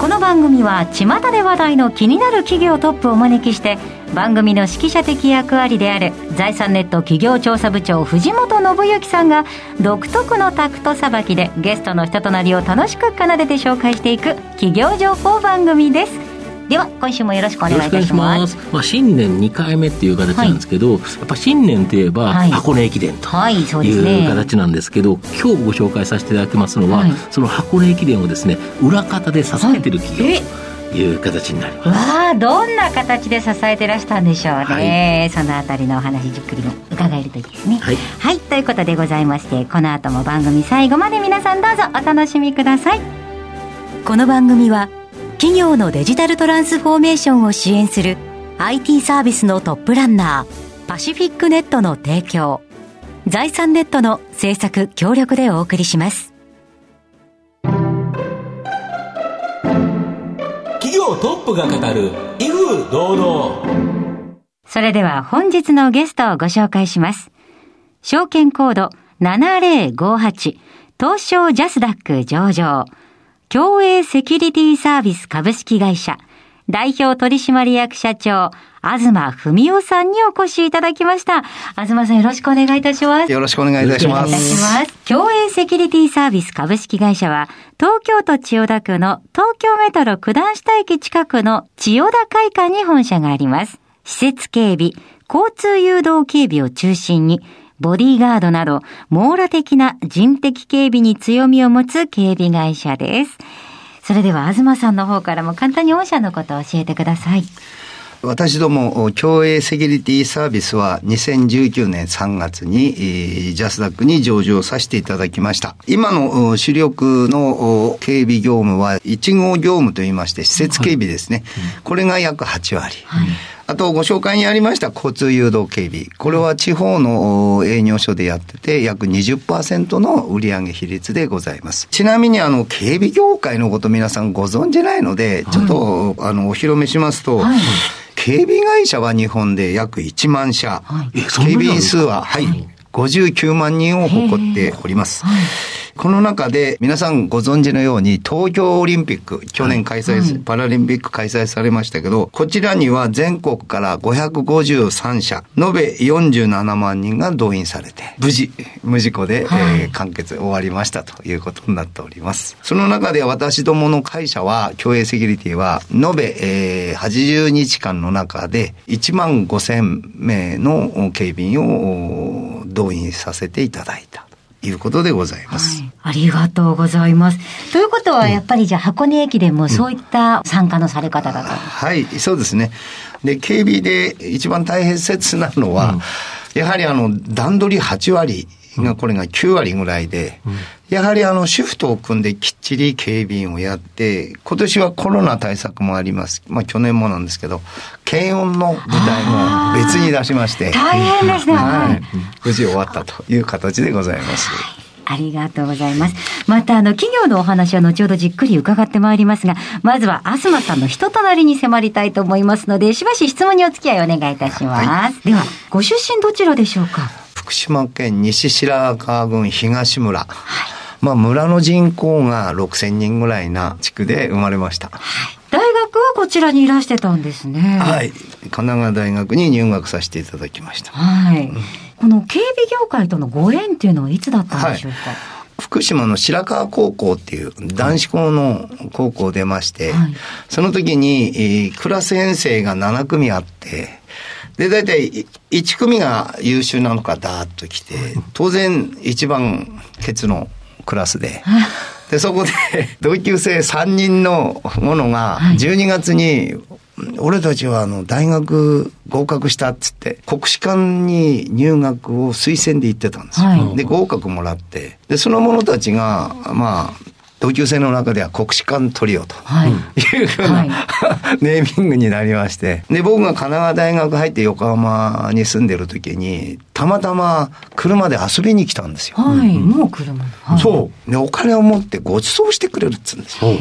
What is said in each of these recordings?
この番組は巷で話題の気になる企業トップをお招きして番組の指揮者的役割である財産ネット企業調査部長藤本信之さんが独特のタクトさばきでゲストの人となりを楽しく奏でて紹介していく企業情報番組です。では今週もよろしくお願いいたしますまあ、新年2回目っていう形なんですけど、はい、やっぱ新年といえば、箱根駅伝という形なんですけど、はいね、今日ご紹介させていただきますのは、はい、その箱根駅伝をですね裏方で支えてる企業、という形になります。わあ、どんな形で支えてらしたんでしょうね。はい、そのあたりのお話じっくりも伺えるといいですね。はい、はい、ということでございまして、この後も番組最後まで皆さんどうぞお楽しみください。この番組は企業のデジタルトランスフォーメーションを支援する IT サービスのトップランナーパシフィックネットの提供。財産ネットの制作協力でお送りします。企業トップが語る威風堂々。それでは本日のゲストをご紹介します。証券コード7058東証ジャスダック上場共栄セキュリティサービス株式会社、代表取締役社長、東文夫さんにお越しいただきました。東さんよろしくお願いいたします。よろしくお願いいたします。お願いいたします。共栄セキュリティサービス株式会社は、東京都千代田区の東京メトロ九段下駅近くの千代田会館に本社があります。施設警備、交通誘導警備を中心に、ボディーガードなど、網羅的な人的警備に強みを持つ警備会社です。それでは、東さんの方からも簡単に御社のことを教えてください。私ども、共栄セキュリティサービスは2019年3月に、ジャスダックに上場させていただきました。今の主力の警備業務は1号業務といいまして、施設警備ですね。はい、これが約8割。はいあとご紹介にありました交通誘導警備。これは地方の営業所でやってて約20%の売上比率でございます。ちなみにあの警備業界のこと皆さんご存じないので、ちょっと、あのお披露目しますと、はい。警備会社は日本で約1万社、はい、警備員数は、はい、59万人を誇っております。この中で皆さんご存知のように東京オリンピック、去年開催、はい、パラリンピック開催されましたけど、こちらには全国から553社、延べ47万人が動員されて、無事、無事故で、はい、えー、完結終わりましたということになっております。その中で私どもの会社は、共栄セキュリティは、延べ、えー、80日間の中で1万5000名の警備員を動員させていただいた。いうことでございます、はい。ありがとうございます。ということは、やっぱりじゃあ箱根駅伝もそういった参加のされ方だと、うん、はい、そうですね。で、警備で一番大切なのは、うん、やはりあの、段取り8割が、これが9割ぐらいで、うん、やはりあの、シフトを組んできっちり警備員をやって、今年はコロナ対策もあります。まあ去年もなんですけど、検温の舞台も別に出しまして。大変ですね。はい。無事終わったという形でございます。ありがとうございます。また、あの、企業のお話は後ほどじっくり伺ってまいりますが、まずは、東さんの人となりに迫りたいと思いますので、しばし質問にお付き合いお願いいたします。はい、では、ご出身どちらでしょうか？福島県西白川郡東村。はいまあ、村の人口が6000人ぐらいな地区で生まれました。はい大学はこちらにいらしてたんですね。はい。神奈川大学に入学させていただきました。はい。この警備業界とのご縁っていうのはいつだったんでしょうか、はい福島の白川高校っていう男子校の高校出まして、はい、その時に、えー、クラス編成が7組あって、で、大体1組が優秀なのかダーッと来て、当然一番ケツのクラスで、で、そこで 同級生3人のものが12月に俺たちはあの大学合格したっつって国士舘に入学を推薦で行ってたんですよ、はい、で合格もらって。でその者たちがまあ同級生の中では国士舘トリオとい。うふうな、はい、ネーミングになりまして、で、僕が神奈川大学入って横浜に住んでる時に、たまたま車で遊びに来たんですよ。はい、もう車、はい、そう。で、お金を持ってご馳走してくれるっつうんですよ。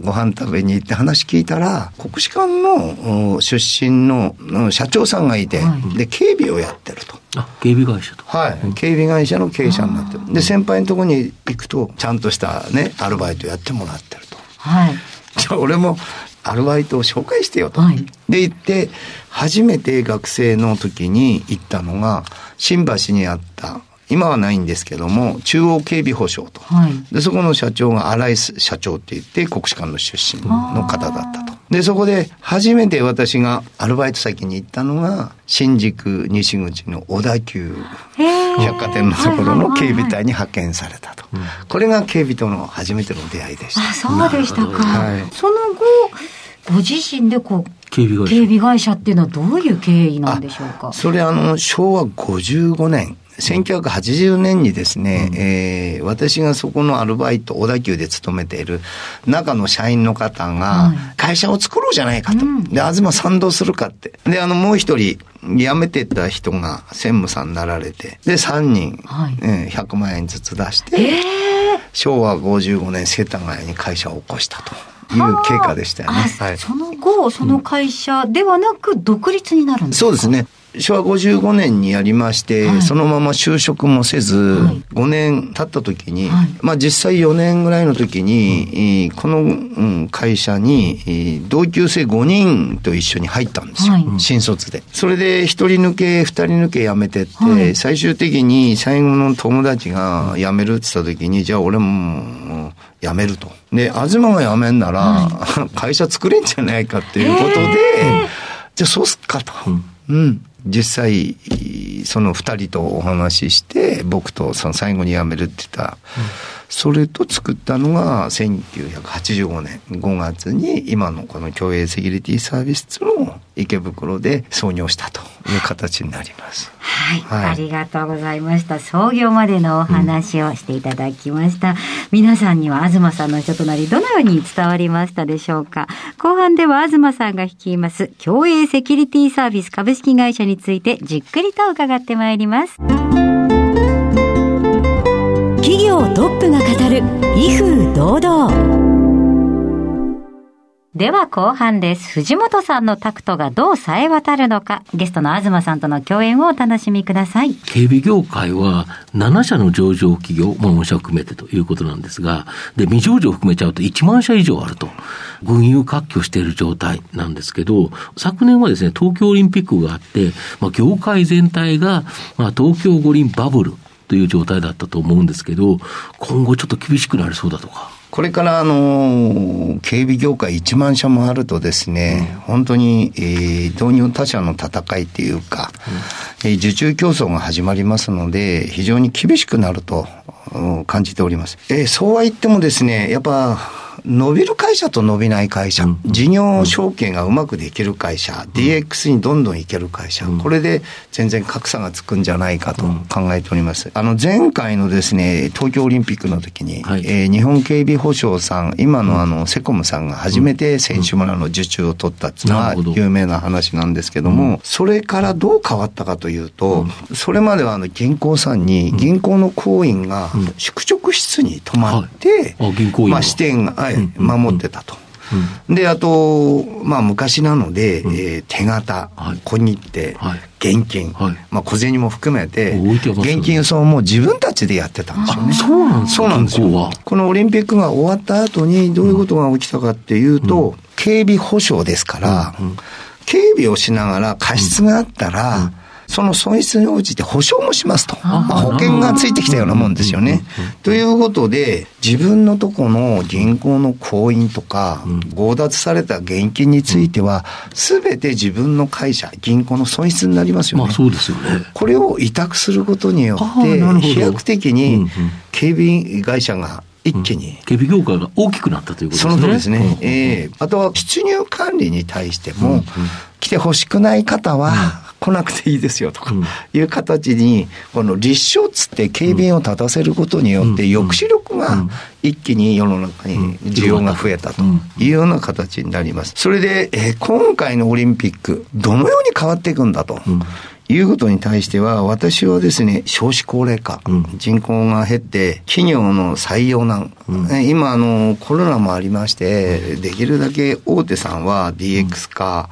ご飯食べに行って話聞いたら、国士舘の出身の社長さんがいて、はい、で、警備をやってると。あ、警備会社と。はい。警備会社の経営者になってる。で、先輩のところに行くと、ちゃんとしたね、アルバイトやってもらってると。はい。じゃあ俺もアルバイトを紹介してよと。はい、で行って、初めて学生の時に行ったのが、新橋にあった今はないんですけども、中央警備保障と。はい、で、そこの社長が荒井社長って言って、国士舘の出身の方だったと。で、そこで初めて私がアルバイト先に行ったのが、新宿西口の小田急百貨店のところの警備隊に派遣されたと。これが警備との初めての出会いでした。あ、そうでしたか。はい、その後、ご自身でこう、警備会社警備会社っていうのはどういう経緯なんでしょうか？それあの、昭和55年、1980年にですね、うん、えー、私がそこのアルバイト、小田急で勤めている中の社員の方が、会社を作ろうじゃないかと。うん、で、東賛同するかって。で、あの、もう一人、辞めてた人が専務さんになられて、で、3人、はいえー、100万円ずつ出して、えー、昭和55年世田谷に会社を起こしたと。いう経過でしたよね。はい、その後、その会社ではなく独立になるんですか、そうですね。昭和55年にやりまして、はい、そのまま就職もせず、はい、5年経った時に、はい、まあ実際4年ぐらいの時に、この会社に同級生5人と一緒に入ったんですよ。新卒で。それで1人抜け、2人抜け辞めてって、最終的に最後の友達が辞めるって言った時に、じゃあ俺も辞めると。で、東が辞めんなら、会社作れんじゃないかっていうことで、じゃあそうすっかと。うん。実際、その二人とお話しして、僕とその最後に辞めるって言った、うん、それと作ったのが1985年5月に今のこの共営セキュリティサービスの池袋で創業したという形になります。はい、はい、ありがとうございました。創業までのお話をしていただきました。うん、皆さんには東さんの人となりどのように伝わりましたでしょうか。後半では東さんが率います共営セキュリティサービス株式会社についてじっくりと伺ってまいります。企業トップが語る威風堂々。では後半です。藤本さんのタクトがどう冴え渡るのか、ゲストの東さんとの共演をお楽しみください。警備業界は7社の上場企業、まあ、御社含めてということなんですが、で、未上場を含めちゃうと1万社以上あると、群雄割拠している状態なんですけど、昨年はですね、東京オリンピックがあって、まあ、業界全体が、まあ、東京五輪バブルという状態だったと思うんですけど、今後ちょっと厳しくなりそうだとか。これからあの警備業界1万社もあるとですね、うん、本当に、えー、導入他社の戦いっていうか、うん、えー、受注競争が始まりますので、非常に厳しくなると感じております。えー、そうは言ってもですね、やっぱ伸びる会社と伸びない会社、事業承継がうまくできる会社、DX にどんどんいける会社、これで全然格差がつくんじゃないかと考えております。あの、前回のですね、東京オリンピックの時に、はい、えー、日本警備保障さん、今のあの、セコムさんが初めて選手村の受注を取ったっていうのは有名な話なんですけども、それからどう変わったかというと、それまではあの、銀行さんに、銀行の行員が宿直室に泊まって、まあ、支店が、はい、守ってたと。で、あと、まあ、昔なので、うん、えー、手形、はい、小切手、はい、現金、はい、まあ、小銭も含めて、現金輸送も自分たちでやってたんですよね。そうなんですそうなんですよ。このオリンピックが終わった後に、どういうことが起きたかっていうと、うん、警備保障ですから、うん、警備をしながら過失があったら、その損失に応じて保証もしますと。まあ、保険がついてきたようなもんですよね。ということで、自分のとこの銀行の行員とか、強奪された現金については、すべて自分の会社、銀行の損失になりますよね。まあそうですよね。これを委託することによって、飛躍的に警備会社が一気に、警備業界が大きくなったということですね。その通りですね。ええー、あとは出入管理に対しても、来てほしくない方は、来なくていいですよとかいう形に、この立証つって警備員を立たせることによって抑止力が一気に世の中に需要が増えたというような形になります。それで、えー、今回のオリンピック、どのように変わっていくんだと。いうことに対しては、私はですね、少子高齢化、うん、人口が減って、企業の採用難、うん、今あの、コロナもありまして、できるだけ大手さんは DX 化、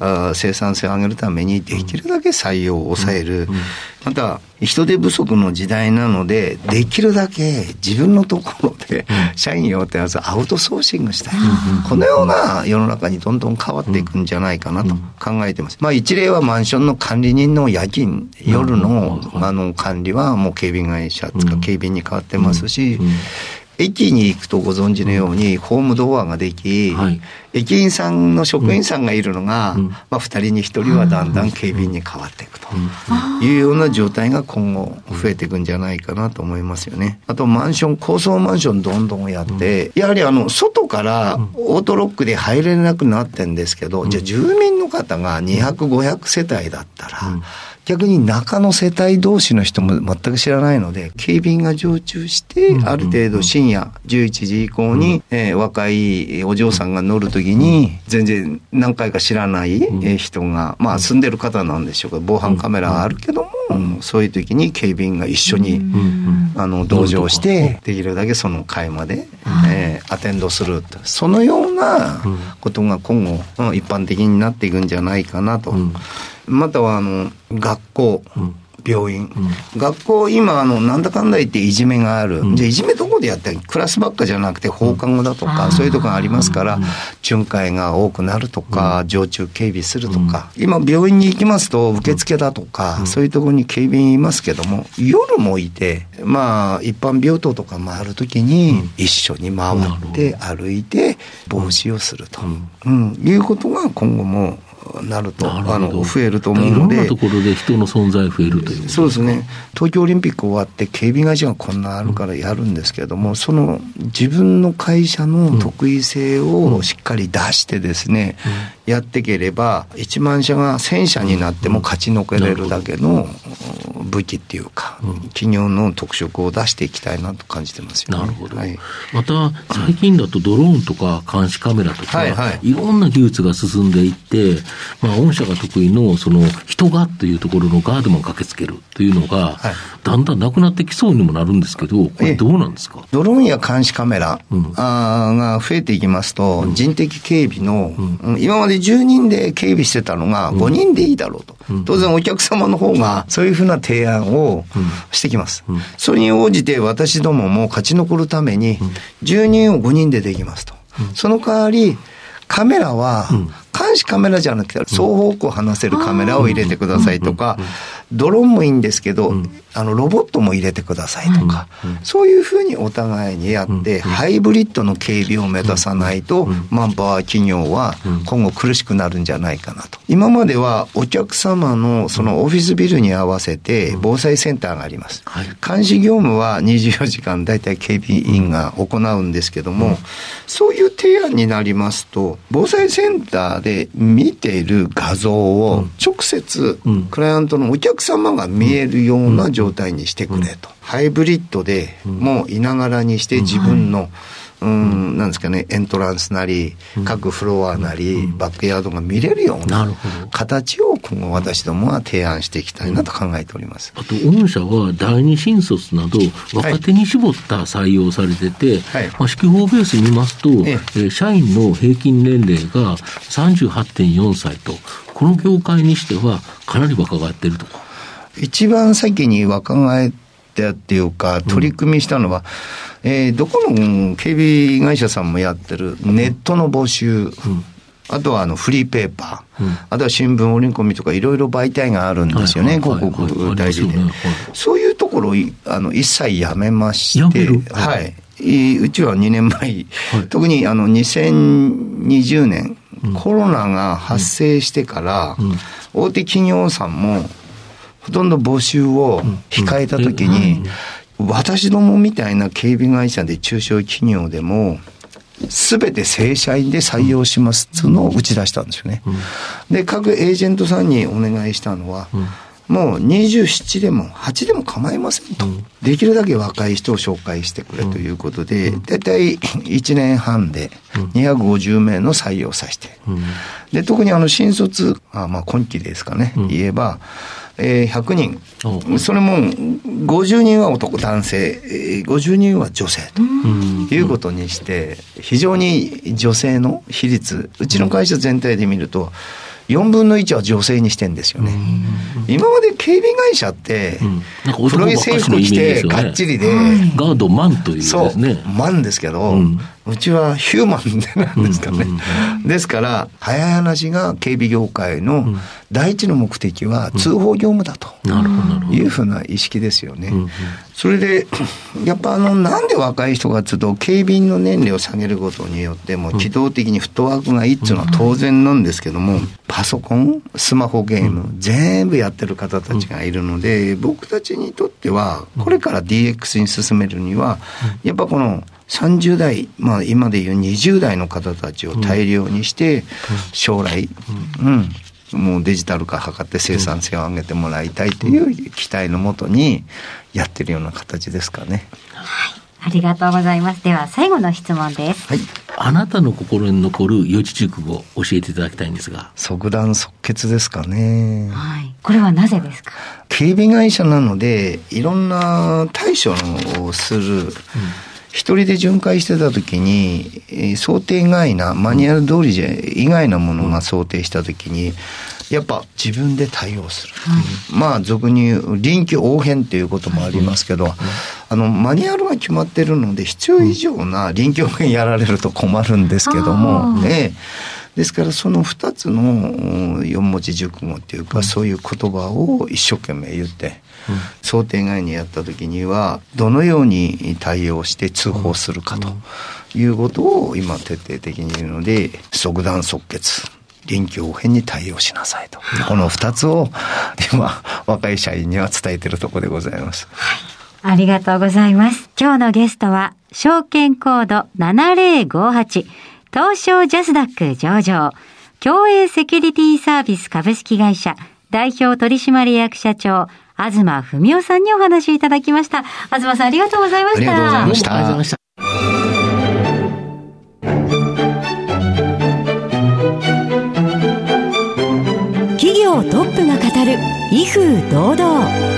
うん、生産性を上げるために、できるだけ採用を抑える。また、人手不足の時代なので、できるだけ自分のところで社員を手やつアウトソーシングしたい。このような世の中にどんどん変わっていくんじゃないかなと考えてます。まあ一例はマンションの管理人の夜勤、夜のあの管理はもう警備会社とか警備に変わってますし、駅に行くとご存知のように、ホームドアができ、はい、駅員さんの職員さんがいるのが、うん、まあ、2人に1人はだんだん警備員に変わっていくというような状態が今後増えていくんじゃないかなと思いますよね。あとマンション、高層マンションどんどんやって、やはりあの、外からオートロックで入れなくなってんですけど、じゃあ住民の方が200、500世帯だったら、逆に中の世帯同士の人も全く知らないので、警備員が常駐して、ある程度深夜11時以降に、えー、若いお嬢さんが乗るときに、全然何回か知らない人が、まあ住んでる方なんでしょうか、防犯カメラがあるけども、そういう時に警備員が一緒に、あの、同乗して、できるだけその会まで、えー、アテンドする。そのようなことが今後、一般的になっていくんじゃないかなと。またはあの学校、病院、うん、学校、今あの、なんだかんだ言っていじめがある、うん、じゃあ、いじめどこでやってクラスばっかじゃなくて、放課後だとか、うん、そういうとこがありますから、巡回が多くなるとか、常駐警備するとか、今、病院に行きますと、受付だとか、そういうところに警備員いますけども、夜もいて、まあ、一般病棟とか回るときに、一緒に回って歩いて、防止をすると、うん。いうことが今後もなると、あの増えると思うので、いろんなところで人の存在増えるというそうですね、東京オリンピック終わって、警備会社がこんなあるからやるんですけれども、うん、その自分の会社の得意性をしっかり出してですね、うん、やっていければ、1万社が1000社になっても勝ち残れるだけの武器っていうか、うん、企業の特色を出していきたいなと感じてますよ、ね、なるほど、はい、また最近だとドローンとか監視カメラとか、はいはい、いろんな技術が進んでいって、まあ、御社が得意のその人がというところのガードマン駆けつけるというのが、はい、だんだんなくなってきそうにもなるんですけど、これどうなんですか？ドローンや監視カメラ、うん、あが増えていきますと、うん、人的警備の、うん、今まで10人で警備してたのが5人でいいだろうと。当然お客様の方がそういうふうな提案をしてきます。それに応じて私どもも勝ち残るために10人を5人でできますと。その代わり、カメラは、監視カメラじゃなくて、双方向離せるカメラを入れてくださいとか、ドローンもいいんですけど、あの、ロボットも入れてくださいとか、そういうふうにお互いにやって、ハイブリッドの警備を目指さないと、マンパワー企業は今後苦しくなるんじゃないかなと。今まではお客様のそのオフィスビルに合わせて防災センターがあります。監視業務は24時間大体警備員が行うんですけども、そういう提案になりますと、防災センターで見ている画像を直接クライアントのお客様が見えるような状態にしてくれと。ハイブリッドでもういながらにして自分の、うん、なんですかね、エントランスなり、各フロアなり、バックヤードが見れるような形を今後私どもは提案していきたいなと考えております。あと、御社は第二新卒など、若手に絞った採用されてて、はい、まあ、指揮法ベース見ますと、ええ、社員の平均年齢が38.4歳と、この業界にしてはかなり若返ってると。か。一番先に若返ったっていうか、取り組みしたのは、うん、えー、どこの警備会社さんもやってるネットの募集、うん。あとはあのフリーペーパー、うん、あとは新聞、折り込みとかいろいろ媒体があるんですよね、広告代理で、そういうところをあの一切やめまして、はい、うちは2年前、はい、特にあの2020年、うん、コロナが発生してから、うん、大手企業さんもほとんど募集を控えたときに、私どもみたいな警備会社で中小企業でも、すべて正社員で採用しますっていうのを打ち出したんですよね。で、各エージェントさんにお願いしたのは、もう27でも8でも構いませんと、うん、できるだけ若い人を紹介してくれということで、大体1年半で250名の採用させて、で特にあの新卒、あまあ今期ですかね、言えば、えー、100人、それも50人は男、男性、50人は女性ということにして、非常に女性の比率、うちの会社全体で見ると、4分の1は女性にしてんですよね。今まで警備会社って、黒い制服着て、がっちりで、ガードマンというですね。そう、マンですけど、うちはヒューマンなんですかね。ですから、早い話が警備業界の第一の目的は通報業務だと。いうふうな意識ですよね。それで、やっぱあの、なんで若い人がつうと、警備員の年齢を下げることによって、もう機動的にフットワークがいいっていうのは当然なんですけども、パソコン、スマホゲーム、全部やってる方たちがいるので、僕たちにとっては、これから DX に進めるには、やっぱこの、30代、まあ、今でいう20代の方たちを大量にして、将来、うん、もうデジタル化図って生産性を上げてもらいたいという期待のもとにやってるような形ですかね。はいありがとうございます。では最後の質問です。はい。あなたの心に残る四字熟語を教えていただきたいんですが。即断即決ですかね。はい。これはなぜですか？警備会社なので、いろんな対処をする、うん一人で巡回してた時に、えー、想定外な、マニュアル通りじゃ以外なものが想定した時に、やっぱ自分で対応する。うん、まあ、俗に言う臨機応変っていうこともありますけど、うん、あの、マニュアルが決まってるので、必要以上な臨機応変やられると困るんですけども、ね、ですからその2つの四文字熟語っていうか、そういう言葉を一生懸命言って、想定外にやった時にはどのように対応して通報するかということを今徹底的に言うので即断即決臨機応変に対応しなさいと。この2つを 今若い社員には伝えてるところでございます。ありがとうございます。今日のゲストは証券コード7058東証ジャスダック上場共栄セキュリティサービス株式会社代表取締役社長東文夫さんにお話いただきました。東さんありがとうございました。ありがとうございました。ありがとうございました。企業トップが語る威風堂々。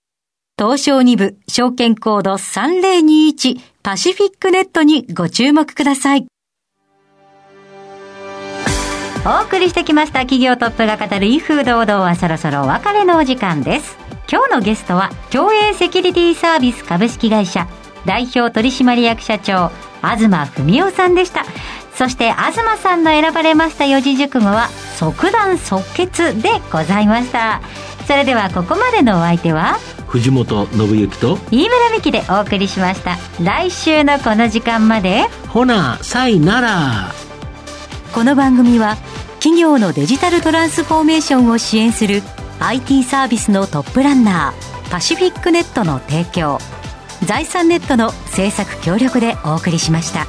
東証2部証券コード3021パシフィックネットにご注目ください。お送りしてきました企業トップが語る威風堂々はそろそろお別れのお時間です。今日のゲストは共栄セキュリティサービス株式会社代表取締役社長東文夫さんでした。そして東さんの選ばれました四字熟語は即断即決でございました。それではここまでのお相手は藤本信之と飯村美希でお送りしました。来週のこの時間まで。ほなさいなら。この番組は企業のデジタルトランスフォーメーションを支援する IT サービスのトップランナーパシフィックネットの提供財産ネットの政策協力でお送りしました。